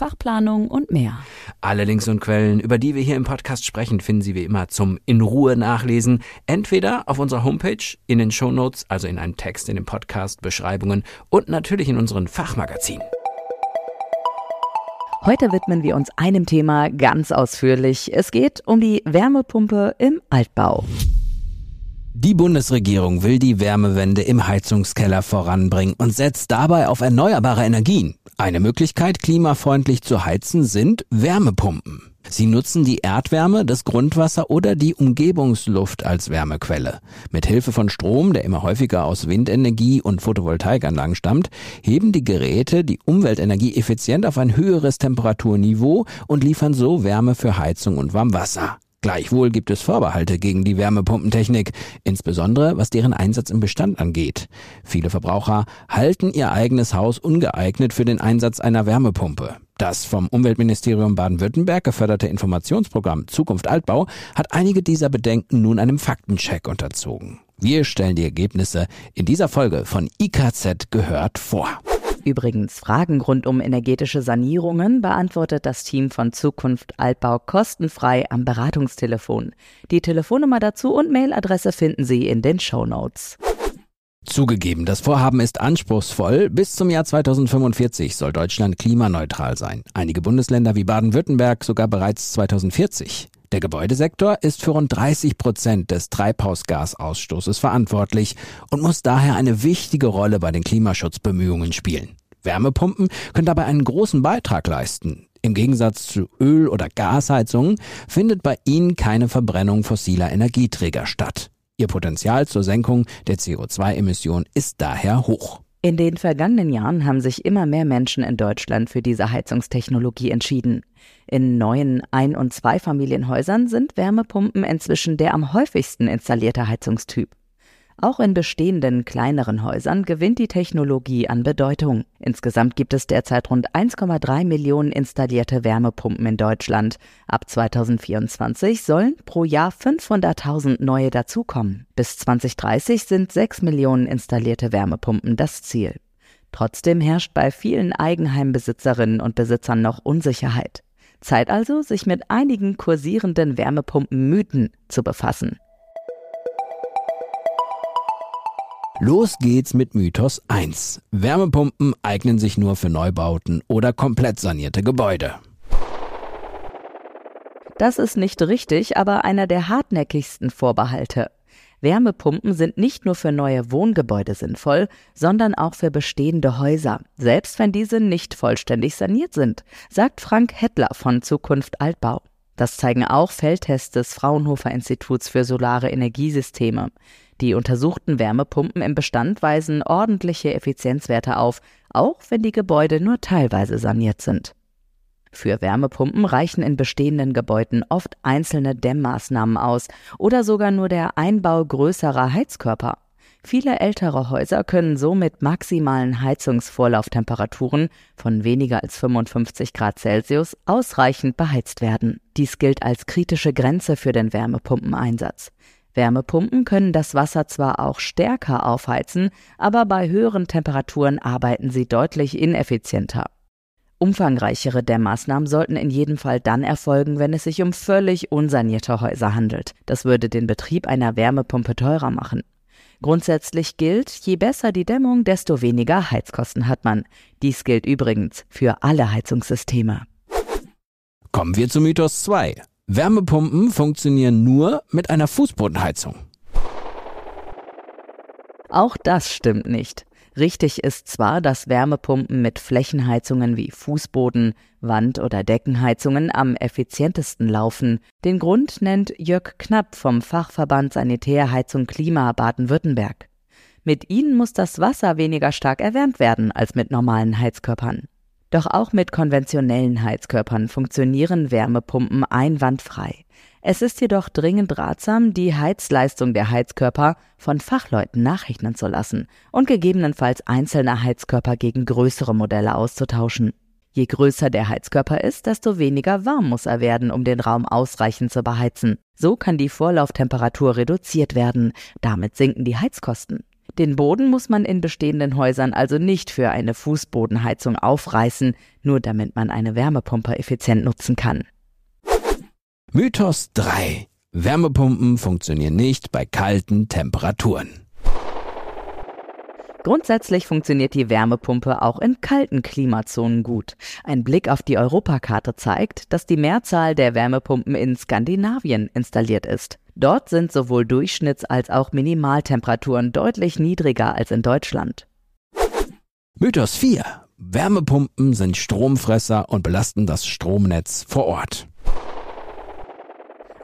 Fachplanung und mehr. Alle Links und Quellen, über die wir hier im Podcast sprechen, finden Sie wie immer zum in Ruhe nachlesen, entweder auf unserer Homepage, in den Shownotes, also in einem Text in den Podcast, Beschreibungen und natürlich in unseren Fachmagazinen. Heute widmen wir uns einem Thema ganz ausführlich. Es geht um die Wärmepumpe im Altbau. Die Bundesregierung will die Wärmewende im Heizungskeller voranbringen und setzt dabei auf erneuerbare Energien. Eine Möglichkeit, klimafreundlich zu heizen, sind Wärmepumpen. Sie nutzen die Erdwärme, das Grundwasser oder die Umgebungsluft als Wärmequelle. Mit Hilfe von Strom, der immer häufiger aus Windenergie und Photovoltaikanlagen stammt, heben die Geräte die Umweltenergie effizient auf ein höheres Temperaturniveau und liefern so Wärme für Heizung und Warmwasser. Gleichwohl gibt es Vorbehalte gegen die Wärmepumpentechnik, insbesondere was deren Einsatz im Bestand angeht. Viele Verbraucher halten ihr eigenes Haus ungeeignet für den Einsatz einer Wärmepumpe. Das vom Umweltministerium Baden-Württemberg geförderte Informationsprogramm Zukunft Altbau hat einige dieser Bedenken nun einem Faktencheck unterzogen. Wir stellen die Ergebnisse in dieser Folge von IKZ gehört vor. Übrigens, Fragen rund um energetische Sanierungen beantwortet das Team von Zukunft Altbau kostenfrei am Beratungstelefon. Die Telefonnummer dazu und Mailadresse finden Sie in den Show Notes. Zugegeben, das Vorhaben ist anspruchsvoll. Bis zum Jahr 2045 soll Deutschland klimaneutral sein. Einige Bundesländer wie Baden-Württemberg sogar bereits 2040. Der Gebäudesektor ist für rund 30 Prozent des Treibhausgasausstoßes verantwortlich und muss daher eine wichtige Rolle bei den Klimaschutzbemühungen spielen. Wärmepumpen können dabei einen großen Beitrag leisten. Im Gegensatz zu Öl- oder Gasheizungen findet bei ihnen keine Verbrennung fossiler Energieträger statt. Ihr Potenzial zur Senkung der CO2-Emission ist daher hoch. In den vergangenen Jahren haben sich immer mehr Menschen in Deutschland für diese Heizungstechnologie entschieden. In neuen Ein- und Zweifamilienhäusern sind Wärmepumpen inzwischen der am häufigsten installierte Heizungstyp. Auch in bestehenden kleineren Häusern gewinnt die Technologie an Bedeutung. Insgesamt gibt es derzeit rund 1,3 Millionen installierte Wärmepumpen in Deutschland. Ab 2024 sollen pro Jahr 500.000 neue dazukommen. Bis 2030 sind 6 Millionen installierte Wärmepumpen das Ziel. Trotzdem herrscht bei vielen Eigenheimbesitzerinnen und Besitzern noch Unsicherheit. Zeit also, sich mit einigen kursierenden Wärmepumpenmythen zu befassen. Los geht's mit Mythos 1. Wärmepumpen eignen sich nur für Neubauten oder komplett sanierte Gebäude. Das ist nicht richtig, aber einer der hartnäckigsten Vorbehalte. Wärmepumpen sind nicht nur für neue Wohngebäude sinnvoll, sondern auch für bestehende Häuser, selbst wenn diese nicht vollständig saniert sind, sagt Frank Hettler von Zukunft Altbau. Das zeigen auch Feldtests des Fraunhofer Instituts für Solare Energiesysteme. Die untersuchten Wärmepumpen im Bestand weisen ordentliche Effizienzwerte auf, auch wenn die Gebäude nur teilweise saniert sind. Für Wärmepumpen reichen in bestehenden Gebäuden oft einzelne Dämmmaßnahmen aus oder sogar nur der Einbau größerer Heizkörper. Viele ältere Häuser können so mit maximalen Heizungsvorlauftemperaturen von weniger als 55 Grad Celsius ausreichend beheizt werden. Dies gilt als kritische Grenze für den Wärmepumpeneinsatz. Wärmepumpen können das Wasser zwar auch stärker aufheizen, aber bei höheren Temperaturen arbeiten sie deutlich ineffizienter. Umfangreichere Dämmmaßnahmen sollten in jedem Fall dann erfolgen, wenn es sich um völlig unsanierte Häuser handelt. Das würde den Betrieb einer Wärmepumpe teurer machen. Grundsätzlich gilt, je besser die Dämmung, desto weniger Heizkosten hat man. Dies gilt übrigens für alle Heizungssysteme. Kommen wir zu Mythos 2. Wärmepumpen funktionieren nur mit einer Fußbodenheizung. Auch das stimmt nicht. Richtig ist zwar, dass Wärmepumpen mit Flächenheizungen wie Fußboden, Wand- oder Deckenheizungen am effizientesten laufen. Den Grund nennt Jörg Knapp vom Fachverband Sanitärheizung Klima Baden-Württemberg. Mit ihnen muss das Wasser weniger stark erwärmt werden als mit normalen Heizkörpern. Doch auch mit konventionellen Heizkörpern funktionieren Wärmepumpen einwandfrei. Es ist jedoch dringend ratsam, die Heizleistung der Heizkörper von Fachleuten nachrechnen zu lassen und gegebenenfalls einzelne Heizkörper gegen größere Modelle auszutauschen. Je größer der Heizkörper ist, desto weniger warm muss er werden, um den Raum ausreichend zu beheizen. So kann die Vorlauftemperatur reduziert werden. Damit sinken die Heizkosten. Den Boden muss man in bestehenden Häusern also nicht für eine Fußbodenheizung aufreißen, nur damit man eine Wärmepumpe effizient nutzen kann. Mythos 3. Wärmepumpen funktionieren nicht bei kalten Temperaturen. Grundsätzlich funktioniert die Wärmepumpe auch in kalten Klimazonen gut. Ein Blick auf die Europakarte zeigt, dass die Mehrzahl der Wärmepumpen in Skandinavien installiert ist. Dort sind sowohl Durchschnitts- als auch Minimaltemperaturen deutlich niedriger als in Deutschland. Mythos 4. Wärmepumpen sind Stromfresser und belasten das Stromnetz vor Ort.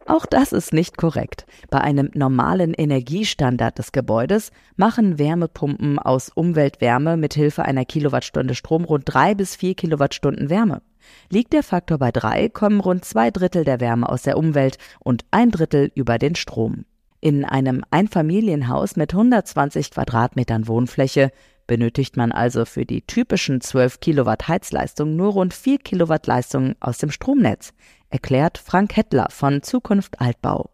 Auch das ist nicht korrekt. Bei einem normalen Energiestandard des Gebäudes machen Wärmepumpen aus Umweltwärme mit Hilfe einer Kilowattstunde Strom rund drei bis vier Kilowattstunden Wärme. Liegt der Faktor bei drei, kommen rund zwei Drittel der Wärme aus der Umwelt und ein Drittel über den Strom. In einem Einfamilienhaus mit 120 Quadratmetern Wohnfläche benötigt man also für die typischen 12 Kilowatt Heizleistung nur rund 4 Kilowatt Leistung aus dem Stromnetz, erklärt Frank Hettler von Zukunft Altbau.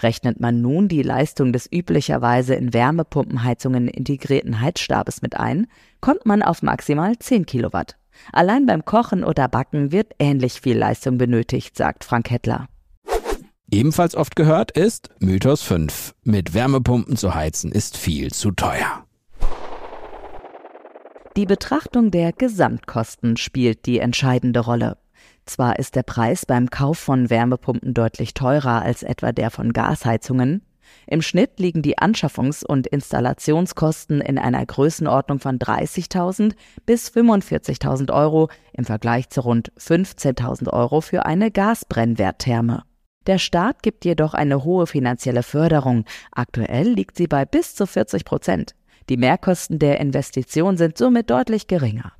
Rechnet man nun die Leistung des üblicherweise in Wärmepumpenheizungen integrierten Heizstabes mit ein, kommt man auf maximal 10 Kilowatt. Allein beim Kochen oder Backen wird ähnlich viel Leistung benötigt, sagt Frank Hettler. Ebenfalls oft gehört ist Mythos 5. Mit Wärmepumpen zu heizen ist viel zu teuer. Die Betrachtung der Gesamtkosten spielt die entscheidende Rolle. Zwar ist der Preis beim Kauf von Wärmepumpen deutlich teurer als etwa der von Gasheizungen, im Schnitt liegen die Anschaffungs- und Installationskosten in einer Größenordnung von 30.000 bis 45.000 Euro im Vergleich zu rund 15.000 Euro für eine Gasbrennwerttherme. Der Staat gibt jedoch eine hohe finanzielle Förderung. Aktuell liegt sie bei bis zu 40 Prozent. Die Mehrkosten der Investition sind somit deutlich geringer.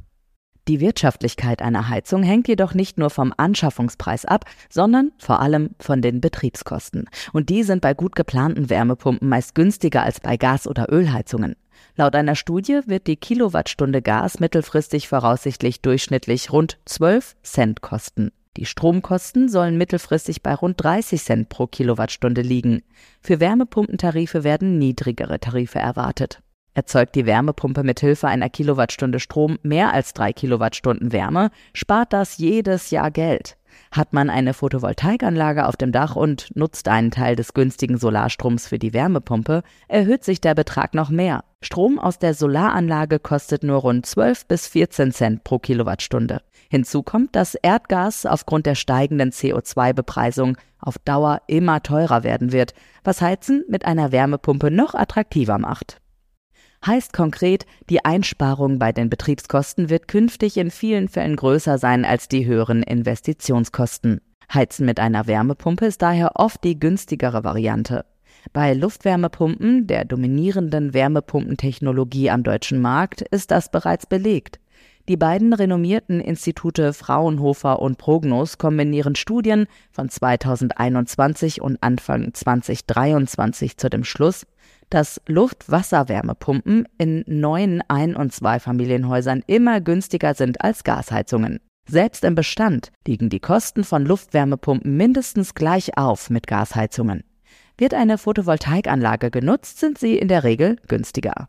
Die Wirtschaftlichkeit einer Heizung hängt jedoch nicht nur vom Anschaffungspreis ab, sondern vor allem von den Betriebskosten. Und die sind bei gut geplanten Wärmepumpen meist günstiger als bei Gas- oder Ölheizungen. Laut einer Studie wird die Kilowattstunde Gas mittelfristig voraussichtlich durchschnittlich rund 12 Cent kosten. Die Stromkosten sollen mittelfristig bei rund 30 Cent pro Kilowattstunde liegen. Für Wärmepumpentarife werden niedrigere Tarife erwartet. Erzeugt die Wärmepumpe mit Hilfe einer Kilowattstunde Strom mehr als drei Kilowattstunden Wärme, spart das jedes Jahr Geld. Hat man eine Photovoltaikanlage auf dem Dach und nutzt einen Teil des günstigen Solarstroms für die Wärmepumpe, erhöht sich der Betrag noch mehr. Strom aus der Solaranlage kostet nur rund 12 bis 14 Cent pro Kilowattstunde. Hinzu kommt, dass Erdgas aufgrund der steigenden CO2-Bepreisung auf Dauer immer teurer werden wird, was Heizen mit einer Wärmepumpe noch attraktiver macht heißt konkret, die Einsparung bei den Betriebskosten wird künftig in vielen Fällen größer sein als die höheren Investitionskosten. Heizen mit einer Wärmepumpe ist daher oft die günstigere Variante. Bei Luftwärmepumpen, der dominierenden Wärmepumpentechnologie am deutschen Markt, ist das bereits belegt. Die beiden renommierten Institute Fraunhofer und Prognos kombinieren Studien von 2021 und Anfang 2023 zu dem Schluss, dass Luft-Wasser-Wärmepumpen in neuen Ein- und Zweifamilienhäusern immer günstiger sind als Gasheizungen. Selbst im Bestand liegen die Kosten von Luftwärmepumpen mindestens gleich auf mit Gasheizungen. Wird eine Photovoltaikanlage genutzt, sind sie in der Regel günstiger.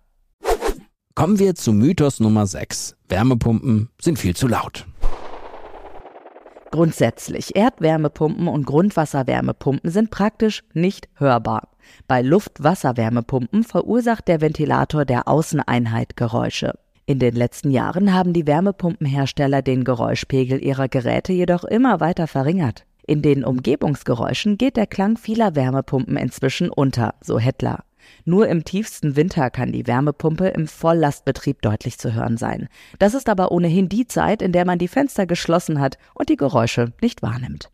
Kommen wir zu Mythos Nummer 6. Wärmepumpen sind viel zu laut. Grundsätzlich, Erdwärmepumpen und Grundwasserwärmepumpen sind praktisch nicht hörbar. Bei Luft-Wasser-Wärmepumpen verursacht der Ventilator der Außeneinheit Geräusche. In den letzten Jahren haben die Wärmepumpenhersteller den Geräuschpegel ihrer Geräte jedoch immer weiter verringert. In den Umgebungsgeräuschen geht der Klang vieler Wärmepumpen inzwischen unter, so Hettler. Nur im tiefsten Winter kann die Wärmepumpe im Volllastbetrieb deutlich zu hören sein. Das ist aber ohnehin die Zeit, in der man die Fenster geschlossen hat und die Geräusche nicht wahrnimmt.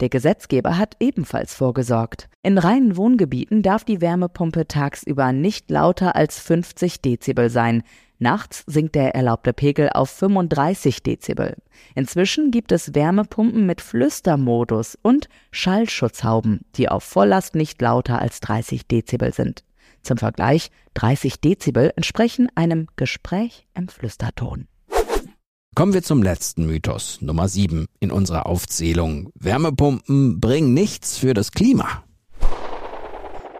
Der Gesetzgeber hat ebenfalls vorgesorgt. In reinen Wohngebieten darf die Wärmepumpe tagsüber nicht lauter als 50 Dezibel sein. Nachts sinkt der erlaubte Pegel auf 35 Dezibel. Inzwischen gibt es Wärmepumpen mit Flüstermodus und Schallschutzhauben, die auf Volllast nicht lauter als 30 Dezibel sind. Zum Vergleich, 30 Dezibel entsprechen einem Gespräch im Flüsterton. Kommen wir zum letzten Mythos, Nummer 7 in unserer Aufzählung. Wärmepumpen bringen nichts für das Klima.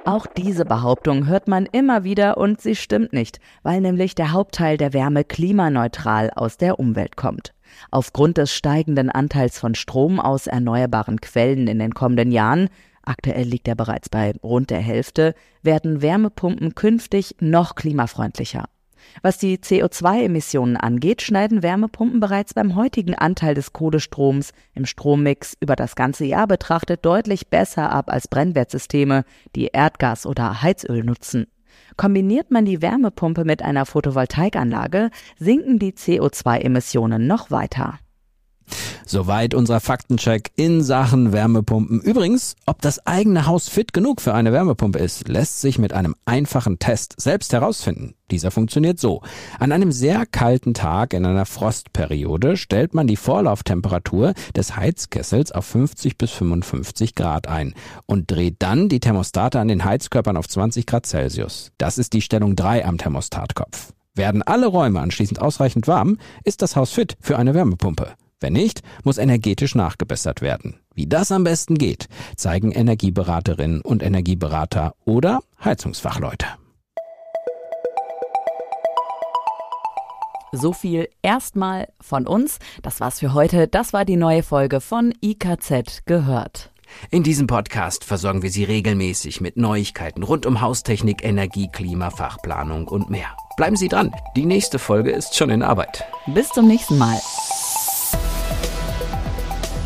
Auch diese Behauptung hört man immer wieder und sie stimmt nicht, weil nämlich der Hauptteil der Wärme klimaneutral aus der Umwelt kommt. Aufgrund des steigenden Anteils von Strom aus erneuerbaren Quellen in den kommenden Jahren, aktuell liegt er bereits bei rund der Hälfte, werden Wärmepumpen künftig noch klimafreundlicher. Was die CO2-Emissionen angeht, schneiden Wärmepumpen bereits beim heutigen Anteil des Kohlestroms im Strommix über das ganze Jahr betrachtet deutlich besser ab als Brennwertsysteme, die Erdgas oder Heizöl nutzen. Kombiniert man die Wärmepumpe mit einer Photovoltaikanlage, sinken die CO2-Emissionen noch weiter. Soweit unser Faktencheck in Sachen Wärmepumpen. Übrigens, ob das eigene Haus fit genug für eine Wärmepumpe ist, lässt sich mit einem einfachen Test selbst herausfinden. Dieser funktioniert so. An einem sehr kalten Tag in einer Frostperiode stellt man die Vorlauftemperatur des Heizkessels auf 50 bis 55 Grad ein und dreht dann die Thermostate an den Heizkörpern auf 20 Grad Celsius. Das ist die Stellung 3 am Thermostatkopf. Werden alle Räume anschließend ausreichend warm, ist das Haus fit für eine Wärmepumpe. Wenn nicht, muss energetisch nachgebessert werden. Wie das am besten geht, zeigen Energieberaterinnen und Energieberater oder Heizungsfachleute. So viel erstmal von uns. Das war's für heute. Das war die neue Folge von IKZ gehört. In diesem Podcast versorgen wir Sie regelmäßig mit Neuigkeiten rund um Haustechnik, Energie, Klima, Fachplanung und mehr. Bleiben Sie dran. Die nächste Folge ist schon in Arbeit. Bis zum nächsten Mal.